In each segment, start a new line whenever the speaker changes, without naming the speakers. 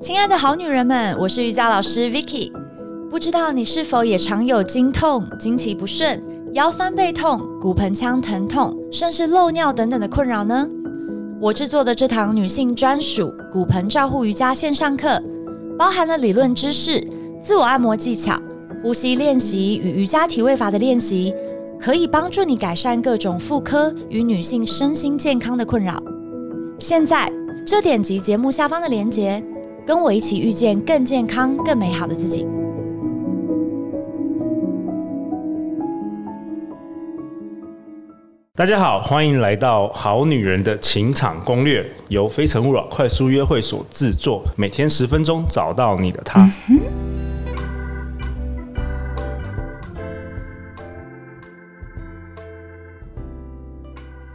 亲爱的好女人们，我是瑜伽老师 Vicky。不知道你是否也常有经痛、经期不顺、腰酸背痛、骨盆腔疼痛，甚至漏尿等等的困扰呢？我制作的这堂女性专属骨盆照护瑜伽线上课，包含了理论知识、自我按摩技巧、呼吸练习与瑜伽体位法的练习，可以帮助你改善各种妇科与女性身心健康的困扰。现在就点击节目下方的链接。跟我一起遇见更健康、更美好的自己。
大家好，欢迎来到《好女人的情场攻略》，由非诚勿扰快速约会所制作，每天十分钟，找到你的他。嗯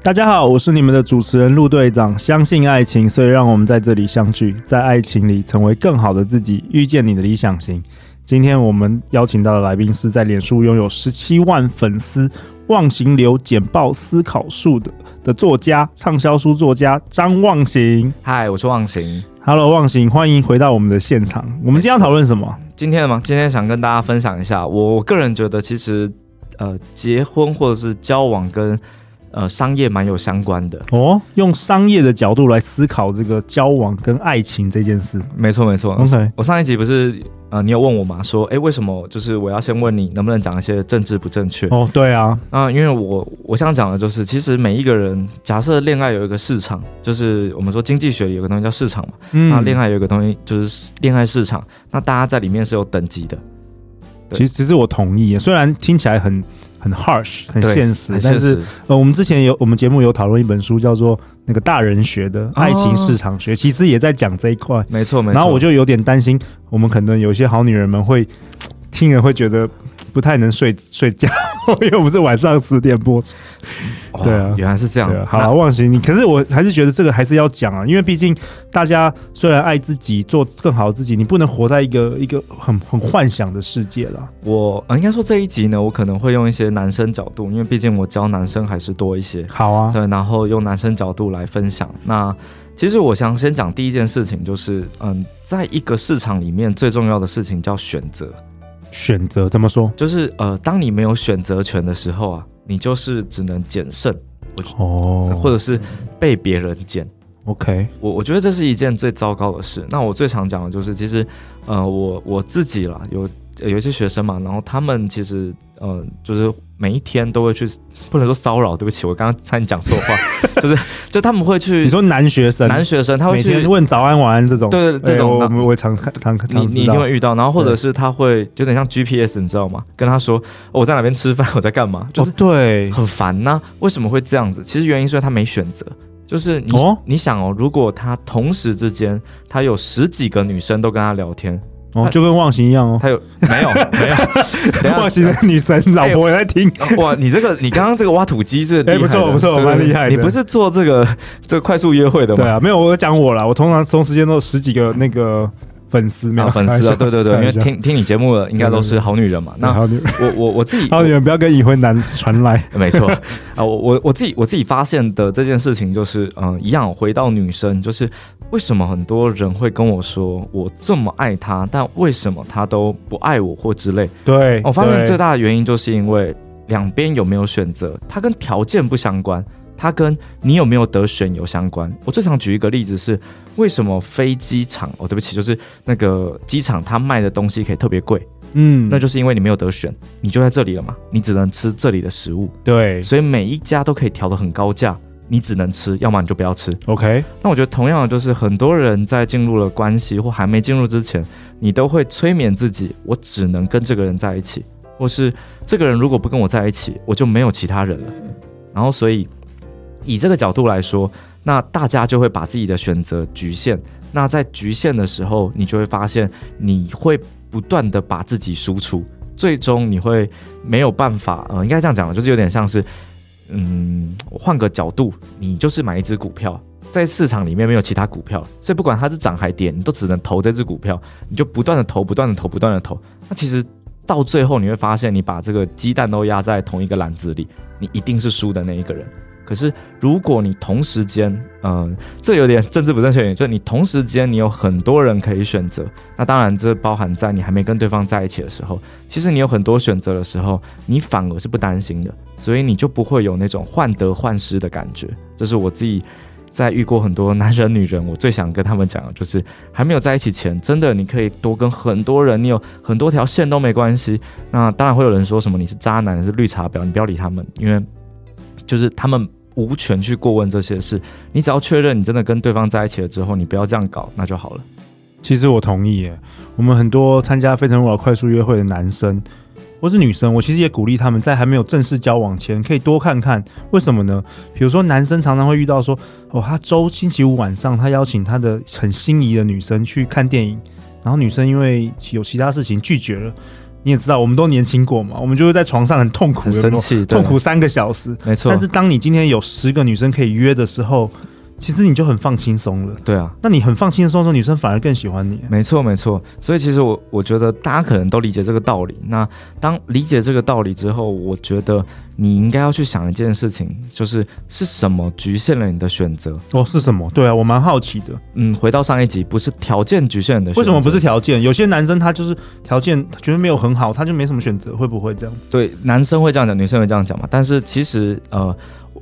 大家好，我是你们的主持人陆队长。相信爱情，所以让我们在这里相聚，在爱情里成为更好的自己，遇见你的理想型。今天我们邀请到的来宾是在脸书拥有十七万粉丝、忘形流简报思考术的的作家、畅销书作家张忘形。
嗨，我是忘形。
Hello，忘形，欢迎回到我们的现场。我们今天要讨论什么？
今天吗？今天想跟大家分享一下，我个人觉得，其实呃，结婚或者是交往跟呃，商业蛮有相关的
哦，用商业的角度来思考这个交往跟爱情这件事。
没错，没错。
OK，
我上一集不是呃，你有问我吗？说，哎，为什么就是我要先问你能不能讲一些政治不正确？
哦，对啊。
那因为我我想讲的就是，其实每一个人，假设恋爱有一个市场，就是我们说经济学里有个东西叫市场嘛。嗯。那恋爱有一个东西就是恋爱市场，那大家在里面是有等级的。
其实，其实我同意，虽然听起来很。很 harsh，很现实，但是呃，我们之前有我们节目有讨论一本书，叫做那个大人学的爱情市场学，哦、其实也在讲这一块。
没错，没错。
然后我就有点担心，我们可能有些好女人们会听了会觉得。不太能睡睡觉，因为我们是晚上十点播出。对啊，
原来是这样。
啊、好、啊，忘形你，可是我还是觉得这个还是要讲啊，因为毕竟大家虽然爱自己，做更好的自己，你不能活在一个一个很很幻想的世界了。
我应该说这一集呢，我可能会用一些男生角度，因为毕竟我教男生还是多一些。
好啊，
对，然后用男生角度来分享。那其实我想先讲第一件事情，就是嗯，在一个市场里面最重要的事情叫选择。
选择怎么说？
就是呃，当你没有选择权的时候啊，你就是只能捡剩，
哦，
或者是被别人捡。
OK，
我我觉得这是一件最糟糕的事。那我最常讲的就是，其实呃，我我自己啦，有有一些学生嘛，然后他们其实呃，就是。每一天都会去，不能说骚扰，对不起，我刚刚差点讲错话，就是就他们会去。
你说男学生，
男学生他会去问
早安晚安这种，
对对，这种
我们会常常常
你你一定会遇到，然后或者是他会有点像 GPS，你知道吗？跟他说我在哪边吃饭，我在干嘛，就是对，很烦呐。为什么会这样子？其实原因是他没选择，就是你你想哦，如果他同时之间他有十几个女生都跟他聊天。
哦，就跟忘形一样哦。
他有没有没有？
忘形的女神老婆也在听。
哇，你这个你刚刚这个挖土机是
哎不错不错，蛮厉害的。
你不是做这个这个快速约会的吗？
对啊，没有我讲我啦，我通常同时间都有十几个那个。粉丝没有
粉丝啊，对对对，因为听听你节目的应该都是好女人嘛。那好女人，我我我自己
好女人不要跟已婚男传来。
没错啊，我我我自己我自己发现的这件事情就是，嗯，一样回到女生，就是为什么很多人会跟我说我这么爱他，但为什么他都不爱我或之类？
对，
我发现最大的原因就是因为两边有没有选择，它跟条件不相关。它跟你有没有得选有相关。我最常举一个例子是，为什么飞机场哦，对不起，就是那个机场它卖的东西可以特别贵，嗯，那就是因为你没有得选，你就在这里了嘛，你只能吃这里的食物，
对，
所以每一家都可以调得很高价，你只能吃，要么你就不要吃。
OK，
那我觉得同样的就是很多人在进入了关系或还没进入之前，你都会催眠自己，我只能跟这个人在一起，或是这个人如果不跟我在一起，我就没有其他人了，然后所以。以这个角度来说，那大家就会把自己的选择局限。那在局限的时候，你就会发现，你会不断的把自己输出，最终你会没有办法。呃，应该这样讲，就是有点像是，嗯，换个角度，你就是买一只股票，在市场里面没有其他股票，所以不管它是涨还跌，你都只能投这只股票，你就不断的投，不断的投，不断的投。那其实到最后，你会发现，你把这个鸡蛋都压在同一个篮子里，你一定是输的那一个人。可是如果你同时间，嗯、这有点政治不正确，就是你同时间你有很多人可以选择，那当然这包含在你还没跟对方在一起的时候，其实你有很多选择的时候，你反而是不担心的，所以你就不会有那种患得患失的感觉。这是我自己。在遇过很多男人、女人，我最想跟他们讲的就是，还没有在一起前，真的你可以多跟很多人，你有很多条线都没关系。那当然会有人说什么你是渣男，是绿茶婊，你不要理他们，因为就是他们无权去过问这些事。你只要确认你真的跟对方在一起了之后，你不要这样搞，那就好了。
其实我同意耶，我们很多参加《非诚勿扰》快速约会的男生。或是女生，我其实也鼓励他们在还没有正式交往前，可以多看看。为什么呢？比如说，男生常常会遇到说，哦，他周星期五晚上，他邀请他的很心仪的女生去看电影，然后女生因为有其他事情拒绝了。你也知道，我们都年轻过嘛，我们就会在床上很痛苦，
很生气，
痛苦三个小时。
没错。
但是当你今天有十个女生可以约的时候。其实你就很放轻松了，
对啊，
那你很放轻松的时候，女生反而更喜欢你。
没错，没错。所以其实我我觉得大家可能都理解这个道理。那当理解这个道理之后，我觉得你应该要去想一件事情，就是是什么局限了你的选择？
哦，是什么？对啊，我蛮好奇的。
嗯，回到上一集，不是条件局限你的选择。
为什么不是条件？有些男生他就是条件觉得没有很好，他就没什么选择，会不会这样子？
对，男生会这样讲，女生会这样讲嘛？但是其实呃。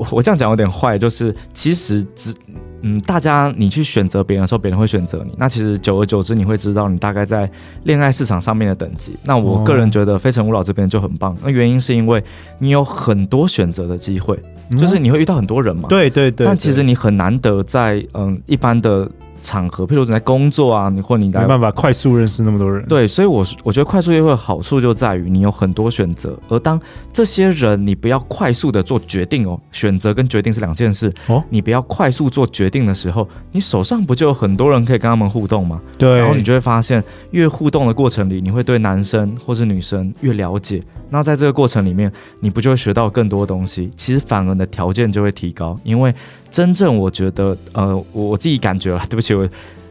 我我这样讲有点坏，就是其实只嗯，大家你去选择别人的时候，别人会选择你。那其实久而久之，你会知道你大概在恋爱市场上面的等级。那我个人觉得，非诚勿扰这边就很棒。那原因是因为你有很多选择的机会，就是你会遇到很多人嘛。
对对对。
但其实你很难得在嗯一般的。场合，譬如你在工作啊，你或你来
没办法快速认识那么多人。
对，所以我我觉得快速约会的好处就在于你有很多选择，而当这些人你不要快速的做决定哦，选择跟决定是两件事哦。你不要快速做决定的时候，你手上不就有很多人可以跟他们互动吗？
对，
然后你就会发现，越互动的过程里，你会对男生或是女生越了解。那在这个过程里面，你不就会学到更多东西？其实反而你的条件就会提高，因为。真正我觉得，呃，我我自己感觉了，对不起，我，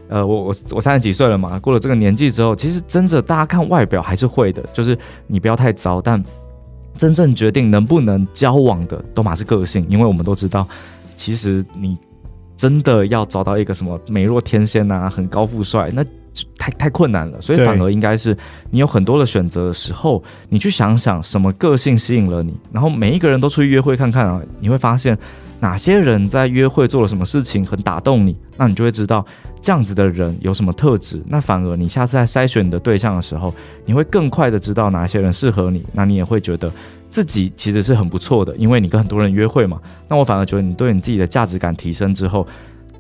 呃，我我我三十几岁了嘛，过了这个年纪之后，其实真的大家看外表还是会的，就是你不要太糟，但真正决定能不能交往的，都嘛是个性，因为我们都知道，其实你真的要找到一个什么美若天仙呐、啊，很高富帅，那太太困难了，所以反而应该是你有很多的选择的时候，你去想想什么个性吸引了你，然后每一个人都出去约会看看啊，你会发现。哪些人在约会做了什么事情很打动你？那你就会知道这样子的人有什么特质。那反而你下次在筛选你的对象的时候，你会更快的知道哪些人适合你。那你也会觉得自己其实是很不错的，因为你跟很多人约会嘛。那我反而觉得你对你自己的价值感提升之后。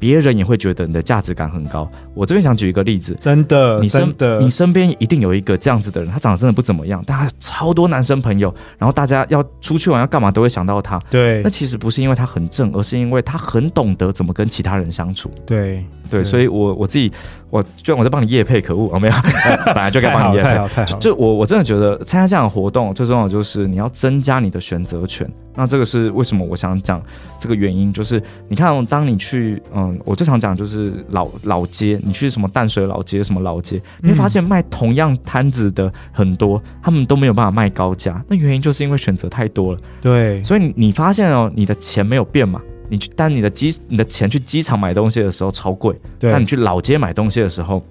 别人也会觉得你的价值感很高。我这边想举一个例子，
真的，
你身
真的，
你身边一定有一个这样子的人，他长得真的不怎么样，但他超多男生朋友，然后大家要出去玩要干嘛都会想到他。
对，
那其实不是因为他很正，而是因为他很懂得怎么跟其他人相处。
对。
对，所以我，我我自己，我居然我在帮你夜配，可恶，我没有，本来就该帮你夜配。就我我真的觉得参加这样的活动，最重要的就是你要增加你的选择权。那这个是为什么我想讲这个原因，就是你看，当你去，嗯，我最常讲就是老老街，你去什么淡水老街，什么老街，你会发现卖同样摊子的很多，他们都没有办法卖高价。那原因就是因为选择太多了。
对，
所以你你发现哦，你的钱没有变嘛？你去，但你的机，你的钱去机场买东西的时候超贵，对。但你去老街买东西的时候，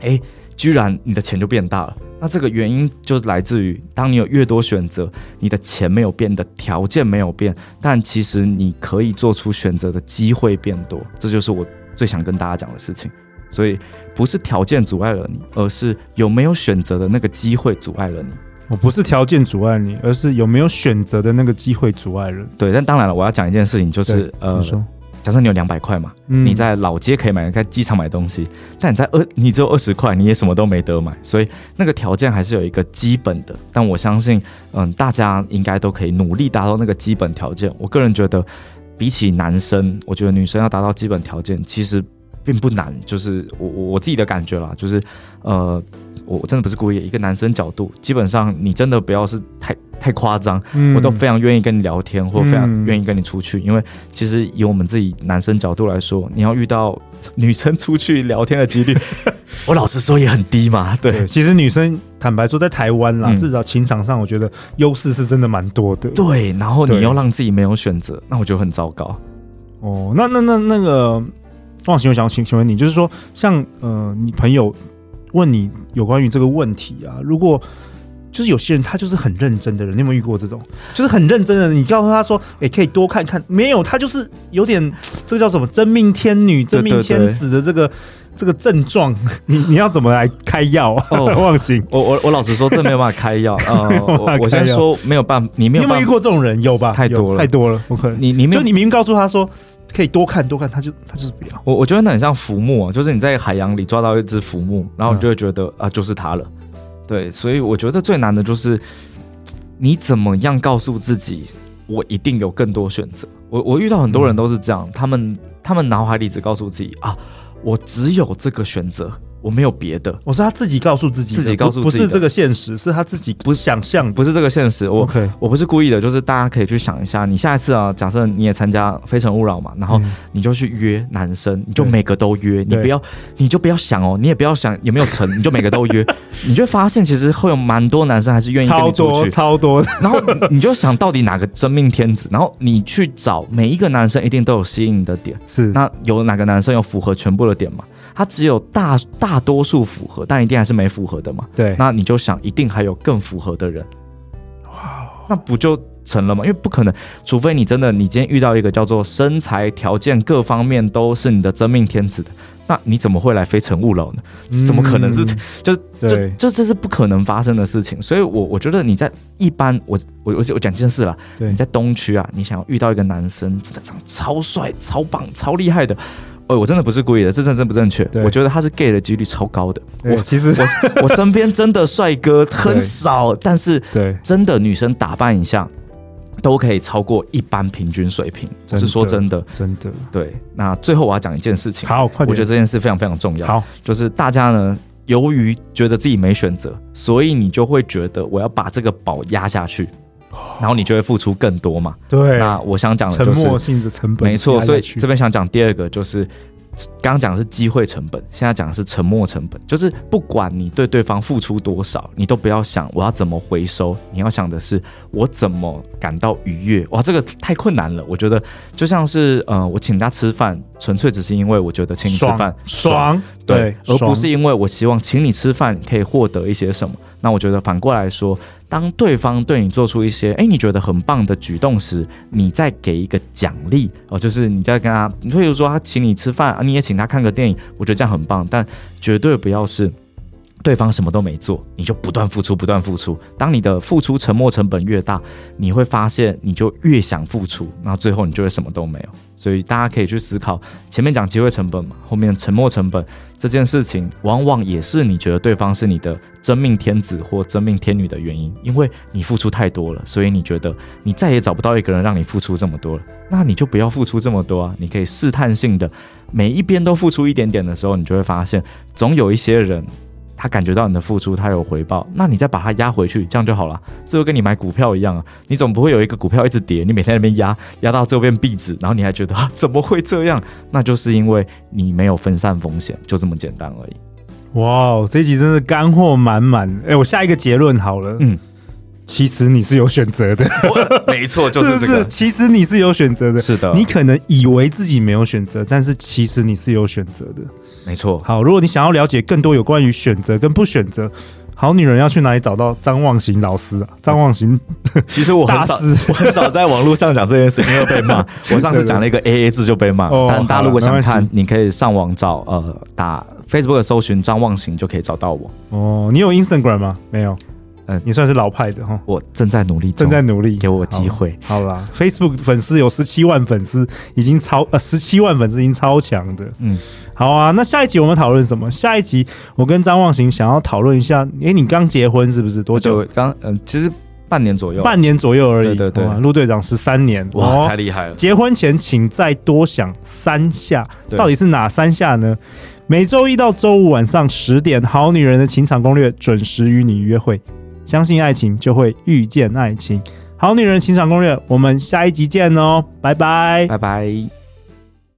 哎，居然你的钱就变大了。那这个原因就来自于，当你有越多选择，你的钱没有变，的条件没有变，但其实你可以做出选择的机会变多。这就是我最想跟大家讲的事情。所以不是条件阻碍了你，而是有没有选择的那个机会阻碍了你。
我不是条件阻碍你，而是有没有选择的那个机会阻碍了。
对，但当然了，我要讲一件事情，就是呃，假设你有两百块嘛，嗯，你在老街可以买，在机场买东西，但你在二，你只有二十块，你也什么都没得买，所以那个条件还是有一个基本的。但我相信，嗯，大家应该都可以努力达到那个基本条件。我个人觉得，比起男生，我觉得女生要达到基本条件其实并不难，就是我我自己的感觉啦，就是呃。我真的不是故意，一个男生角度，基本上你真的不要是太太夸张，
嗯
我都非常愿意跟你聊天，或非常
嗯
愿意跟你出去，因为其实以我们自己男生角度来说，你要遇到 女生出去聊天的几率，我老实说也很低嘛，对
对，其实女生坦白说，在台湾啦，
嗯
至少情场上，我觉得优势是真的蛮多的。
对，然后你
对
又让自己没有选择，那我觉得很糟糕。
哦，那那那那个忘形，我想请请问你，就是说，像呃，你朋友问你有关于这个问题啊，如果就是有些人他就是很认真的人，你有没有遇过这种？就是很认真的人，你告诉他说，哎、可以多看看，没有，他就是有点这个叫什么真命天女、真命天子的这个这个症状，你你要怎么来开药？
哦
忘形，
我我我老实说，这没有办法开药。呃，
没有办法
我我先说没有办法，你
有没有遇过这种人？有吧？
太多了
太多了。不可能
你你没有
就你明明告诉他说可以多看多看，他就他就是不要。
我我觉得那很像浮木啊，就是你在海洋里抓到一只浮木，然后你就会觉得、啊，就是它了。对，所以我觉得最难的就是你怎么样告诉自己，我一定有更多选择。我我遇到很多人都是这样，他们他们脑海里只告诉自己啊，我只有这个选择，我没有别的。
我是他自己告诉自己，
自己告诉自己
不不是这个现实，是他自己不想象。
不是这个现实，我我不是故意的，就是大家可以去想一下，你下一次啊，假设你也参加《非诚勿扰》嘛，然后
嗯
你就去约男生，你就每个都约，你不要，你就不要想哦，你也不要想有没有成，你就每个都约，你就发现其实会有蛮多男生还是愿意跟你出去，
超多的，
然后你你就想到底哪个真命天子，然后你去找每一个男生一定都有吸引你的点，
是
那有哪个男生有符合全部的点吗？他只有大大多数符合，但一定还是没符合的嘛？
对，
那你就想，一定还有更符合的人，
哇，
那不就成了吗？因为不可能，除非你真的，你今天遇到一个叫做身材条件各方面都是你的真命天子的，那你怎么会来非诚勿扰呢？怎么可能是？
嗯
就就
对
就这是不可能发生的事情。所以我我觉得你在一般，我我我我讲件事啦，
对
你在东区啊，你想要遇到一个男生，真的长得超帅、超棒、超厉害的。哦，我真的不是故意的，这真的真不正
确。
我觉得他是 gay 的几率超高的。我
其实
我我身边真的帅哥很少，但是
对
真的女生打扮一下都可以超过一般平均水平。我是说真的，
真的
对。那最后我要讲一件事情，
好，快点，
我觉得这件事非常非常重要，
好，
就是大家呢，由于觉得自己没选择，所以你就会觉得我要把这个宝压下去，然后你就会付出更多嘛。
对，
那我想讲的
沉
就是
默性的成本，
没错，所以这边想讲第二个就是，刚刚讲的是机会成本，现在讲的是沉没成本，就是不管你对对方付出多少，你都不要想我要怎么回收，你要想的是我怎么感到愉悦。哇，这个太困难了，我觉得就像是呃，我请他吃饭，纯粹只是因为我觉得请你吃饭
爽爽，
对，而不是因为我希望请你吃饭可以获得一些什么。那我觉得反过来说，当对方对你做出一些哎你觉得很棒的举动时，你再给一个奖励哦，就是你再跟他，你比如说他请你吃饭，你也请他看个电影，我觉得这样很棒，但绝对不要是。对方什么都没做，你就不断付出，不断付出。当你的付出沉没成本越大，你会发现你就越想付出，那最后你就会什么都没有。所以大家可以去思考，前面讲机会成本嘛，后面沉没成本这件事情，往往也是你觉得对方是你的真命天子或真命天女的原因，因为你付出太多了，所以你觉得你再也找不到一个人让你付出这么多了，那你就不要付出这么多啊，你可以试探性的每一边都付出一点点的时候，你就会发现总有一些人。他感觉到你的付出，他有回报，那你再把它压回去，这样就好了。这就跟你买股票一样啊，你总不会有一个股票一直跌，你每天在那边压，压到最后变壁纸，然后你还觉得啊怎么会这样？那就是因为你没有分散风险，就这么简单而已。
哇，这一集真是干货满满。哎，我下一个结论好了，
嗯，
其实你是有选择的，
没错，就是这个。
是是？其实你是有选择的，
是的，
你可能以为自己没有选择，但是其实你是有选择的。
没错。
好，如果你想要了解更多有关于选择跟不选择，好女人要去哪里找到张望行老师啊？张望行，
其实我很少，我很少在网络上讲这件事，因为被骂。我上次讲了一个 A A 字就被骂
哦，
但大家如果想看你可以上网找呃打 Facebook 搜寻张望行就可以找到我。
哦，你有 Instagram 吗？没有，
嗯
你算是老派的哈，
我正在努力，
正在努力，
给我机会。
好。好啦，Facebook 粉丝有十七万粉丝，已经超呃十七万粉丝已经超强的。
嗯，
好啊，那下一集我们讨论什么？下一集我跟张望行想要讨论一下，诶，你刚结婚是不是？多久？
刚嗯，其实半年左右。
半年左右而已。
对对
对陆队长十三年，
哇，
哦
太厉害了。
结婚前请再多想三下，到底是哪三下呢？每周一到周五晚上十点，《好女人的情场攻略》准时与你约会。相信爱情，就会遇见爱情。好女人情场攻略，我们下一集见哦，拜拜，
拜拜。